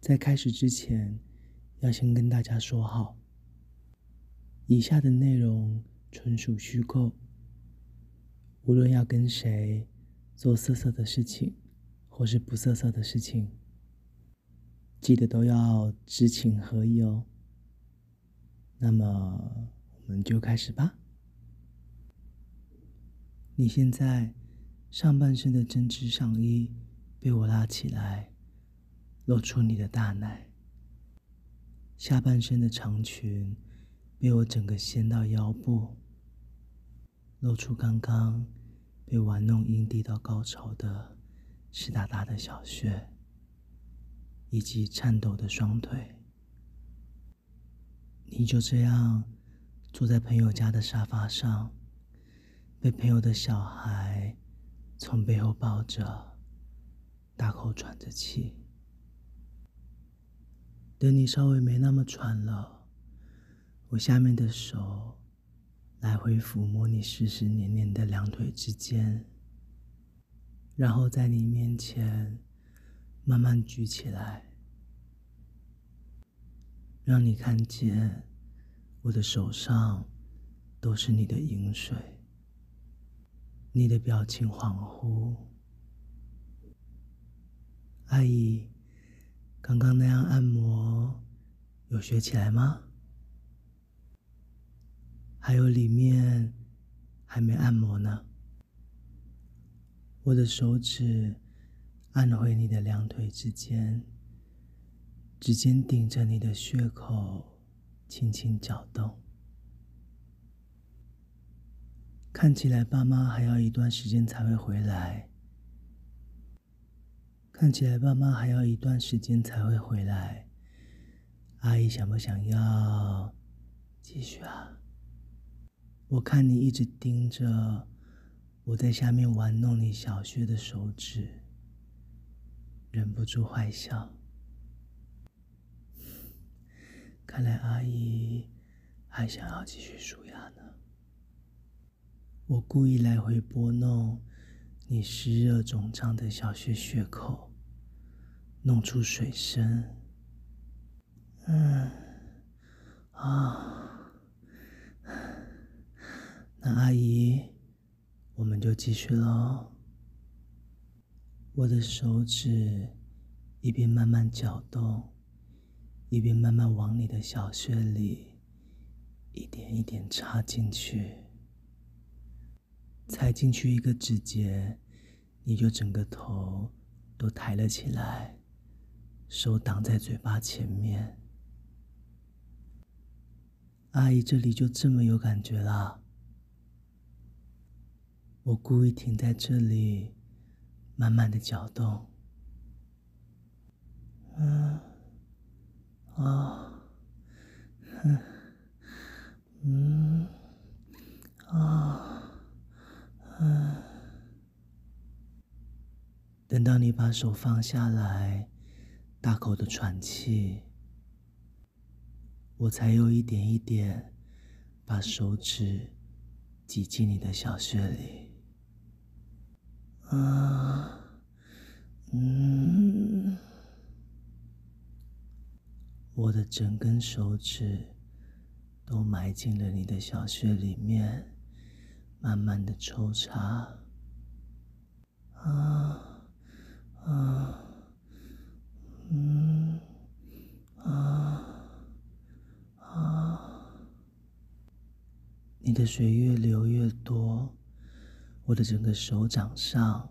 在开始之前，要先跟大家说好，以下的内容纯属虚构。无论要跟谁做色色的事情，或是不色色的事情，记得都要知情合意哦。那么，我们就开始吧。你现在上半身的针织上衣被我拉起来，露出你的大奶；下半身的长裙被我整个掀到腰部，露出刚刚被玩弄阴蒂到高潮的湿哒哒的小穴，以及颤抖的双腿。你就这样坐在朋友家的沙发上。被朋友的小孩从背后抱着，大口喘着气。等你稍微没那么喘了，我下面的手来回抚摸你湿湿黏黏的两腿之间，然后在你面前慢慢举起来，让你看见我的手上都是你的淫水。你的表情恍惚，阿姨，刚刚那样按摩有学起来吗？还有里面还没按摩呢。我的手指按回你的两腿之间，指尖顶着你的穴口，轻轻搅动。看起来爸妈还要一段时间才会回来。看起来爸妈还要一段时间才会回来。阿姨想不想要继续啊？我看你一直盯着我在下面玩弄你小穴的手指，忍不住坏笑。看来阿姨还想要继续数牙呢。我故意来回拨弄你湿热肿胀的小穴穴口，弄出水声。嗯，啊，那阿姨，我们就继续喽。我的手指一边慢慢搅动，一边慢慢往你的小穴里一点一点插进去。踩进去一个指节，你就整个头都抬了起来，手挡在嘴巴前面。阿姨这里就这么有感觉啦。我故意停在这里，慢慢的搅动。嗯，啊，嗯，嗯，啊。嗯，等到你把手放下来，大口的喘气，我才有一点一点把手指挤进你的小穴里。啊，嗯，我的整根手指都埋进了你的小穴里面。慢慢的抽插，啊啊，嗯。啊。啊，你的水越流越多，我的整个手掌上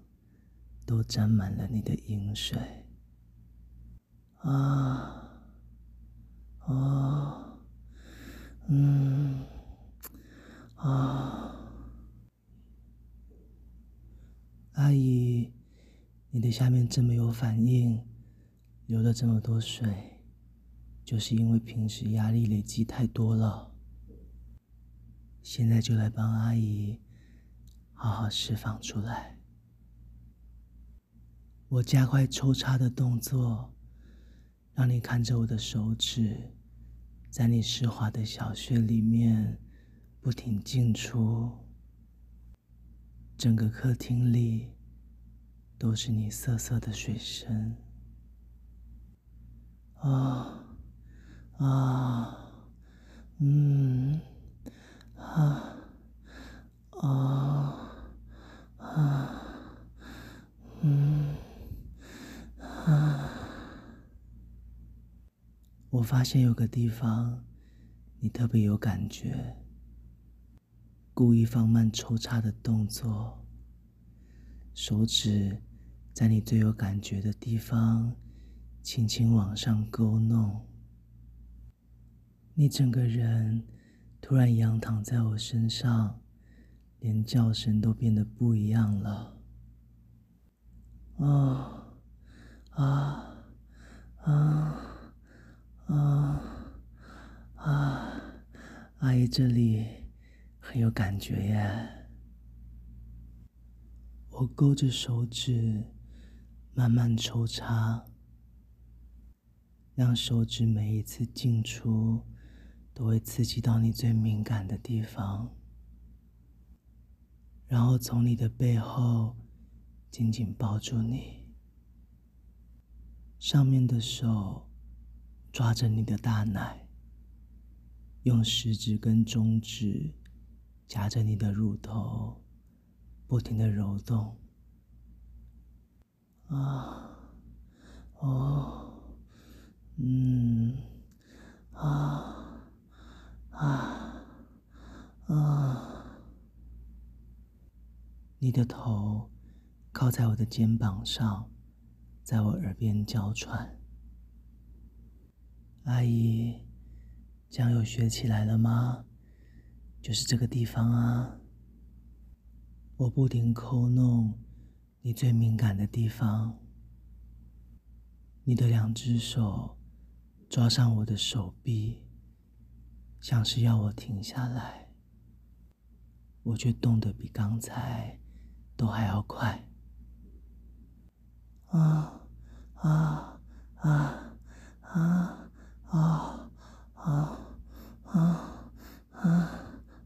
都沾满了你的饮水，啊。啊，嗯。啊。阿姨，你的下面这么有反应，流了这么多水，就是因为平时压力累积太多了。现在就来帮阿姨好好释放出来。我加快抽插的动作，让你看着我的手指，在你湿滑的小穴里面不停进出。整个客厅里都是你涩涩的水声，啊啊，嗯，啊，啊，啊，嗯，啊。我发现有个地方你特别有感觉，故意放慢抽插的动作，手指在你最有感觉的地方轻轻往上勾弄。你整个人突然仰躺在我身上，连叫声都变得不一样了。啊，啊，啊，啊，啊，阿姨这里很有感觉耶。我勾着手指，慢慢抽插，让手指每一次进出。都会刺激到你最敏感的地方，然后从你的背后紧紧抱住你，上面的手抓着你的大奶，用食指跟中指夹着你的乳头，不停的揉动。啊，哦，嗯，啊。啊啊！你的头靠在我的肩膀上，在我耳边娇喘。阿姨，酱油学起来了吗？就是这个地方啊。我不停抠弄你最敏感的地方，你的两只手抓上我的手臂。像是要我停下来，我却动得比刚才都还要快。啊啊啊啊啊啊啊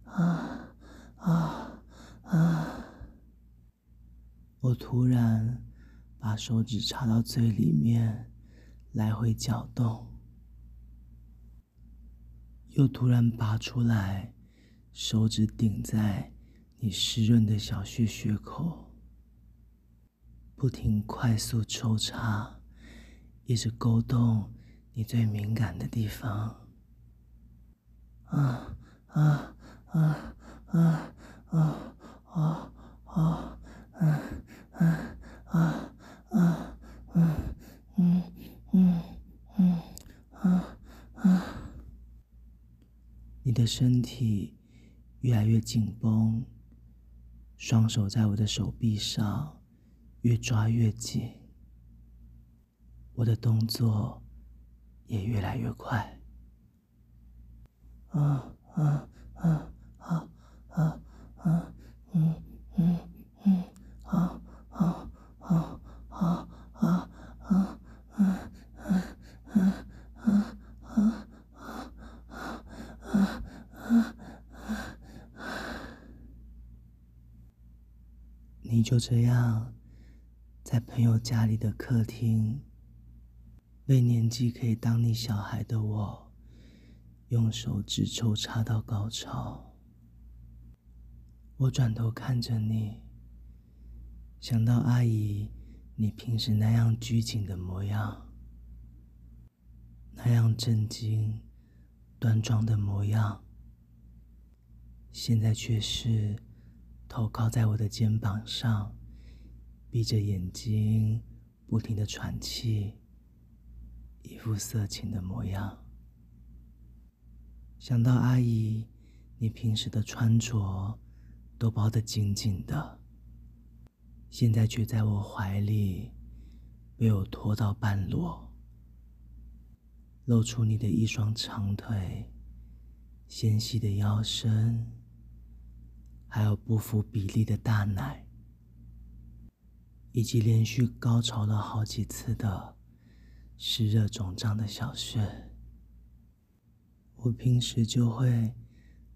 啊啊啊！我突然把手指插到最里面，来回搅动。又突然拔出来手指顶在你湿润的小穴穴口不停快速抽插一直勾动你最敏感的地方。啊啊啊啊啊啊啊啊啊啊啊嗯嗯嗯嗯你的身体越来越紧绷，双手在我的手臂上越抓越紧，我的动作也越来越快。啊啊啊啊啊啊！嗯嗯嗯，啊啊啊啊啊啊啊啊啊！你就这样，在朋友家里的客厅，被年纪可以当你小孩的我，用手指抽插到高潮。我转头看着你，想到阿姨你平时那样拘谨的模样，那样震惊、端庄的模样，现在却是。头靠在我的肩膀上，闭着眼睛，不停的喘气，一副色情的模样。想到阿姨，你平时的穿着都包得紧紧的，现在却在我怀里被我拖到半裸，露出你的一双长腿，纤细的腰身。还有不符比例的大奶，以及连续高潮了好几次的湿热肿胀的小穴，我平时就会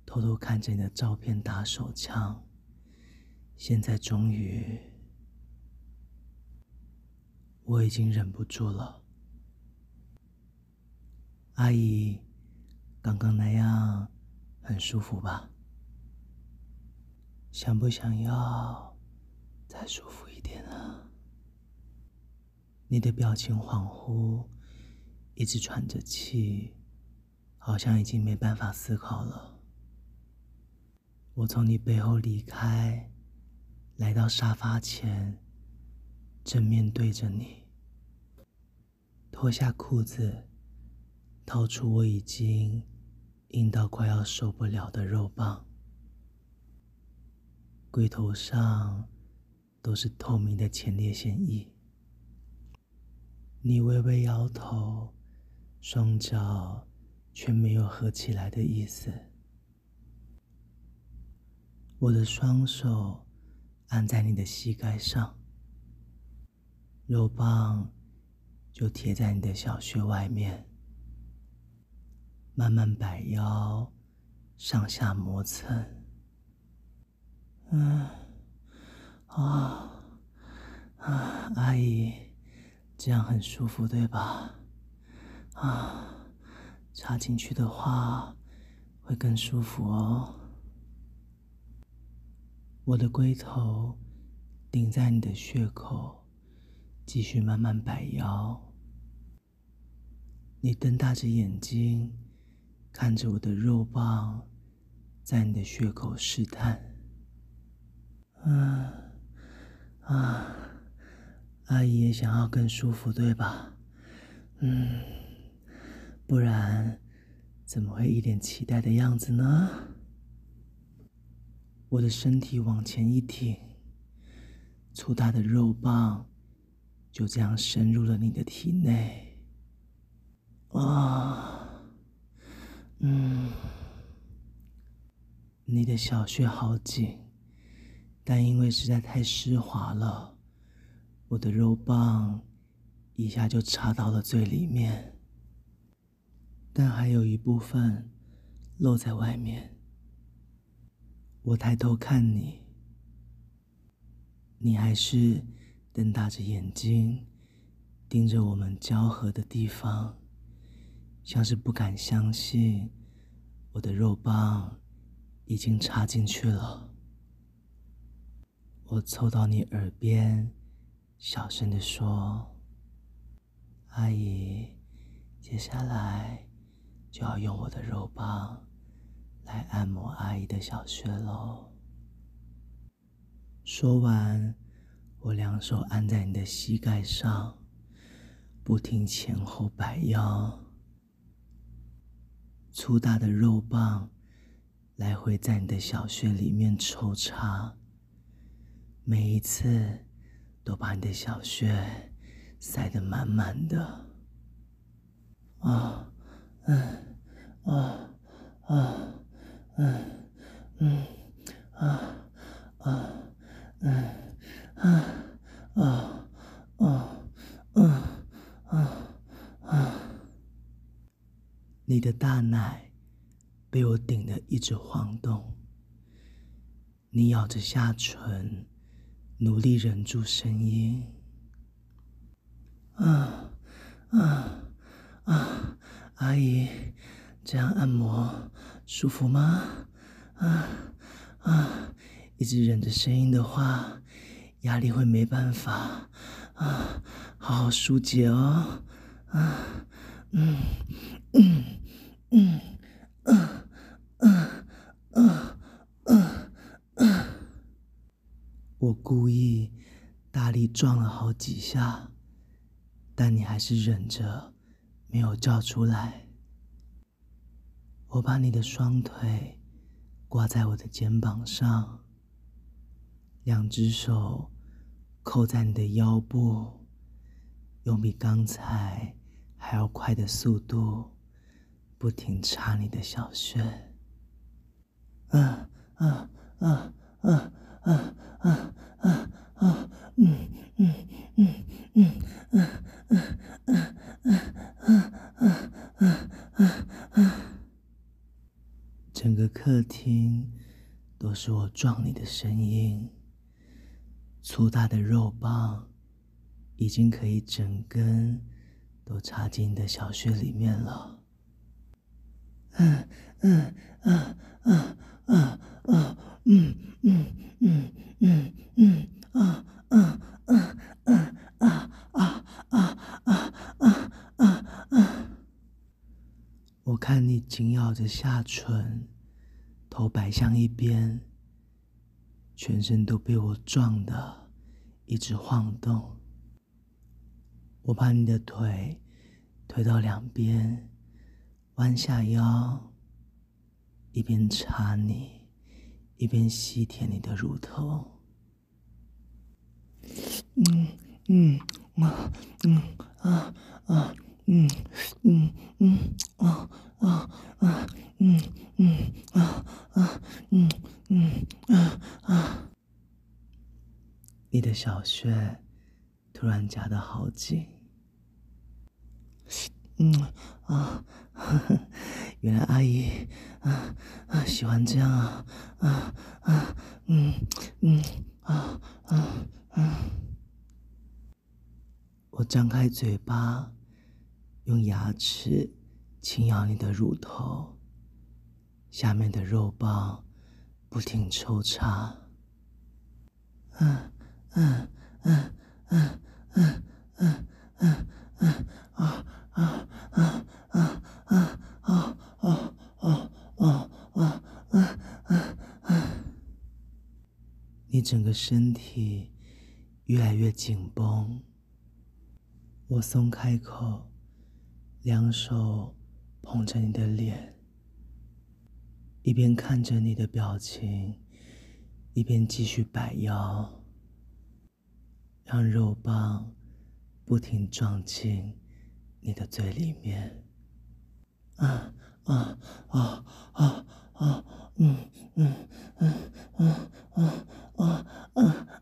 偷偷看着你的照片打手枪，现在终于，我已经忍不住了。阿姨，刚刚那样很舒服吧？想不想要再舒服一点啊？你的表情恍惚，一直喘着气，好像已经没办法思考了。我从你背后离开，来到沙发前，正面对着你，脱下裤子，掏出我已经硬到快要受不了的肉棒。龟头上都是透明的前列腺液。你微微摇头，双脚却没有合起来的意思。我的双手按在你的膝盖上，肉棒就贴在你的小穴外面，慢慢摆腰，上下磨蹭。嗯，啊啊，阿姨，这样很舒服，对吧？啊，插进去的话会更舒服哦。我的龟头顶在你的穴口，继续慢慢摆腰。你瞪大着眼睛看着我的肉棒，在你的穴口试探。嗯，啊，阿姨也想要更舒服，对吧？嗯，不然怎么会一脸期待的样子呢？我的身体往前一挺，粗大的肉棒就这样深入了你的体内。啊，嗯，你的小穴好紧。但因为实在太湿滑了，我的肉棒一下就插到了最里面，但还有一部分露在外面。我抬头看你，你还是瞪大着眼睛盯着我们交合的地方，像是不敢相信我的肉棒已经插进去了。我凑到你耳边，小声的说：“阿姨，接下来就要用我的肉棒来按摩阿姨的小穴喽。”说完，我两手按在你的膝盖上，不停前后摆腰，粗大的肉棒来回在你的小穴里面抽插。每一次都把你的小穴塞得满满的，啊，嗯，啊，啊，嗯，嗯，啊，啊，嗯，啊，啊，啊，啊，啊，啊，你的大奶被我顶得一直晃动，你咬着下唇。努力忍住声音，啊啊啊！阿姨，这样按摩舒服吗？啊啊！一直忍着声音的话，压力会没办法啊，好好疏解哦。啊，嗯嗯嗯嗯嗯嗯。我故意大力撞了好几下，但你还是忍着，没有叫出来。我把你的双腿挂在我的肩膀上，两只手扣在你的腰部，用比刚才还要快的速度，不停插你的小穴。啊啊啊啊！啊啊啊！嗯嗯嗯嗯嗯嗯嗯嗯嗯嗯嗯嗯，整个客厅都是我撞你的声音。粗大的肉棒已经可以整根都插进你的小穴里面了。嗯嗯嗯嗯啊啊嗯嗯嗯嗯嗯啊啊啊啊啊啊啊啊啊啊啊！我看你紧咬着下唇，头摆向一边，全身都被我撞的一直晃动。我把你的腿推到两边，弯下腰，一边插你，一边吸舔你的乳头。嗯嗯啊嗯啊啊嗯嗯嗯啊啊啊嗯嗯啊啊嗯嗯啊啊！你的小穴突然夹得好紧。嗯啊，呵呵，原来阿姨啊喜欢这样啊啊啊嗯嗯啊啊啊！我张开嘴巴，用牙齿轻咬你的乳头，下面的肉棒不停抽插。嗯嗯嗯嗯嗯嗯嗯嗯啊。啊啊啊啊啊啊啊啊啊啊啊啊！你整个身体越来越紧绷，我松开口，两手捧着你的脸，一边看着你的表情，一边继续摆腰，让肉棒不停撞进。你的嘴里面，啊啊啊啊啊，嗯嗯嗯嗯嗯啊啊啊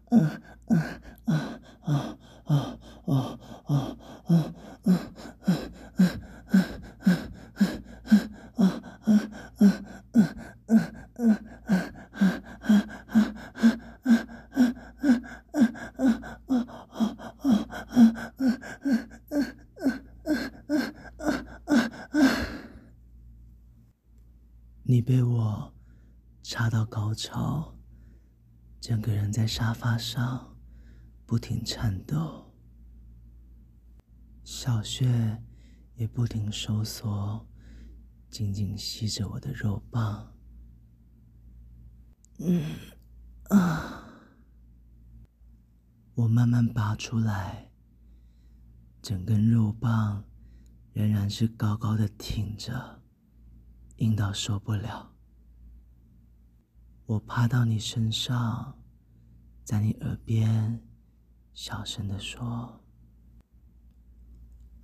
啊啊啊啊啊啊啊啊插到高潮，整个人在沙发上不停颤抖，小穴也不停收缩，紧紧吸着我的肉棒。嗯啊，我慢慢拔出来，整根肉棒仍然是高高的挺着。硬到受不了，我趴到你身上，在你耳边小声地说：“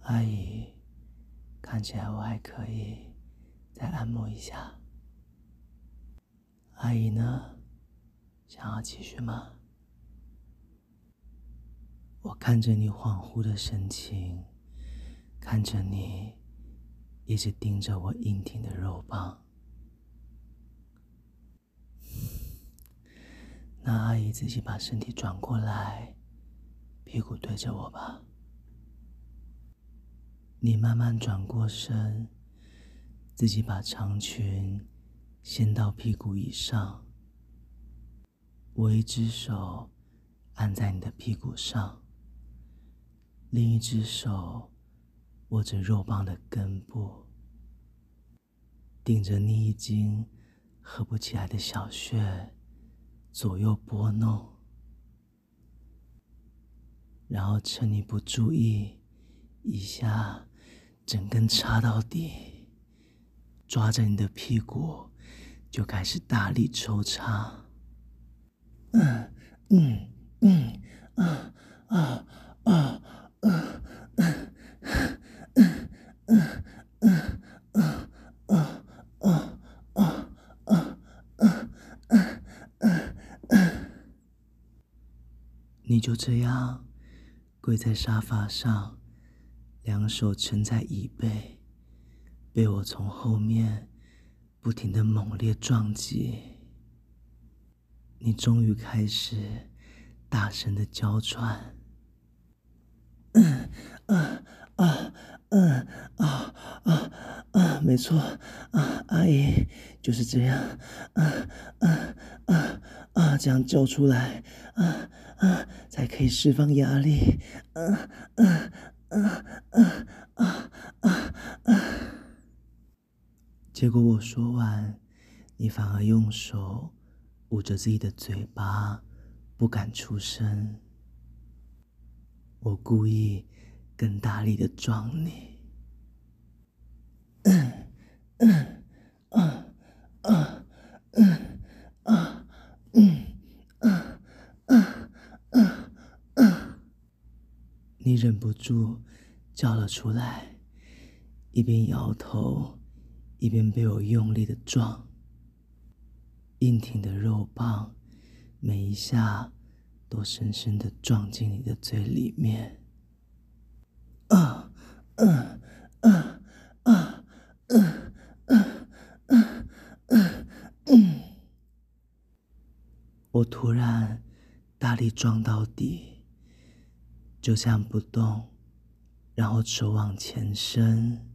阿姨，看起来我还可以，再按摩一下。阿姨呢？想要继续吗？”我看着你恍惚的神情，看着你。一直盯着我硬挺的肉棒，那阿姨自己把身体转过来，屁股对着我吧。你慢慢转过身，自己把长裙掀到屁股以上。我一只手按在你的屁股上，另一只手。握着肉棒的根部，顶着你已经合不起来的小穴，左右拨弄，然后趁你不注意，一下整根插到底，抓着你的屁股，就开始大力抽插。嗯嗯嗯啊啊啊啊！你就这样跪在沙发上，两手撑在椅背，被我从后面不停的猛烈撞击。你终于开始大声的娇喘，嗯啊啊嗯啊啊啊，没错啊阿姨就是这样，啊啊啊啊，这样叫出来，啊啊，才可以释放压力，啊啊啊啊啊啊啊！结果我说完，你反而用手捂着自己的嘴巴，不敢出声。我故意更大力的撞你。嗯嗯啊啊嗯你忍不住叫了出来，一边摇头，一边被我用力的撞。硬挺的肉棒，每一下都深深的撞进你的嘴里面。啊，啊，啊，啊，啊，啊，啊，嗯！我突然大力撞到底。就这样不动，然后手往前伸，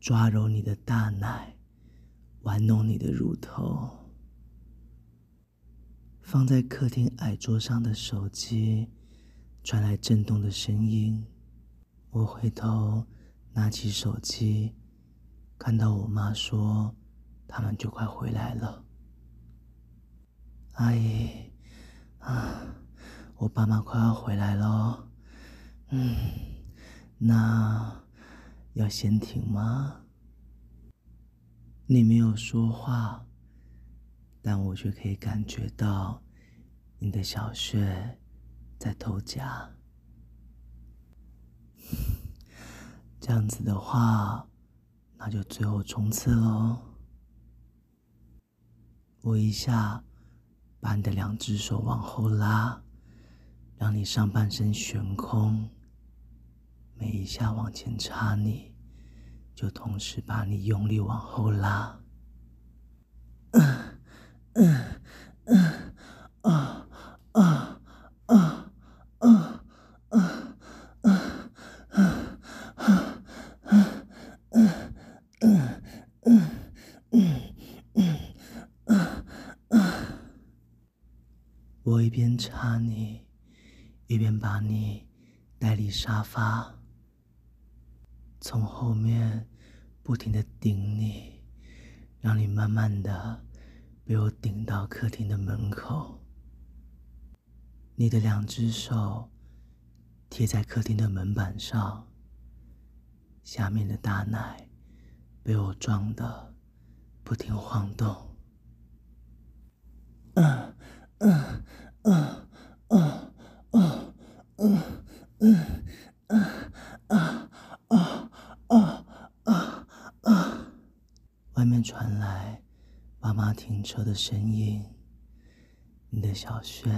抓揉你的大奶。玩弄你的乳头，放在客厅矮桌上的手机传来震动的声音。我回头拿起手机，看到我妈说他们就快回来了。阿姨，啊，我爸妈快要回来了。嗯，那要先停吗？你没有说话，但我却可以感觉到你的小穴在偷夹。这样子的话，那就最后冲刺喽！我一下把你的两只手往后拉，让你上半身悬空，每一下往前插你，就同时把你用力往后拉。嗯嗯嗯啊啊啊啊啊啊啊啊啊啊啊啊啊！我一边插你。一边把你带离沙发，从后面。不停的顶你，让你慢慢的被我顶到客厅的门口。你的两只手贴在客厅的门板上，下面的大奶被我撞得不停晃动。嗯嗯嗯。啊。啊。啊。啊。啊。外面传来妈妈停车的声音。你的小穴。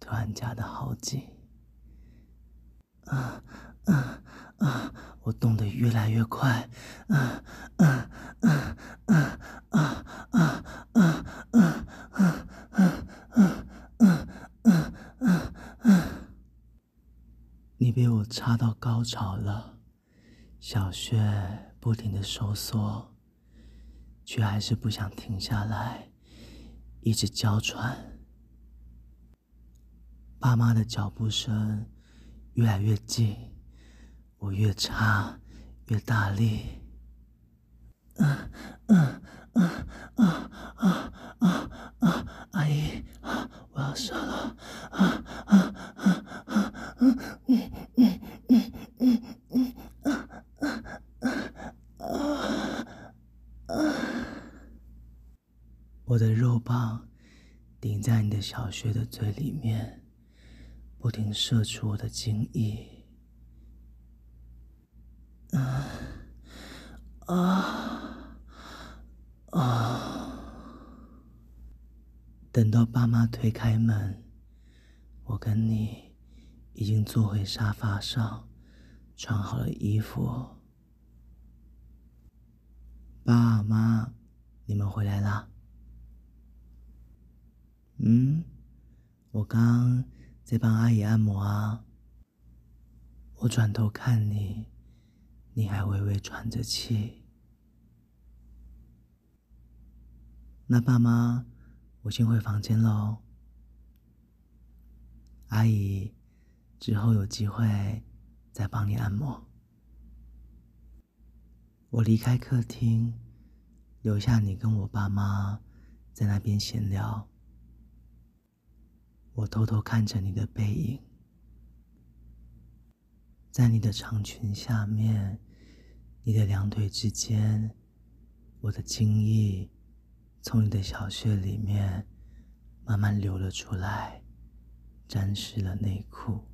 突然夹得好紧。啊。啊。啊。我动得越来越快。啊。啊。啊。啊。啊。啊。啊。啊。你被我插到高潮了，小穴不停的收缩。却还是不想停下来，一直娇喘。爸妈的脚步声越来越近，我越插越大力。嗯嗯嗯嗯嗯嗯嗯，阿姨，我要射了！啊啊啊啊嗯嗯嗯嗯嗯嗯啊啊啊啊！我的肉棒顶在你的小穴的最里面，不停射出我的精液。啊啊啊！等到爸妈推开门，我跟你已经坐回沙发上，穿好了衣服。爸妈，你们回来啦。嗯，我刚在帮阿姨按摩啊。我转头看你，你还微微喘着气。那爸妈，我先回房间喽。阿姨，之后有机会再帮你按摩。我离开客厅，留下你跟我爸妈在那边闲聊。我偷偷看着你的背影，在你的长裙下面，你的两腿之间，我的精液从你的小穴里面慢慢流了出来，沾湿了内裤。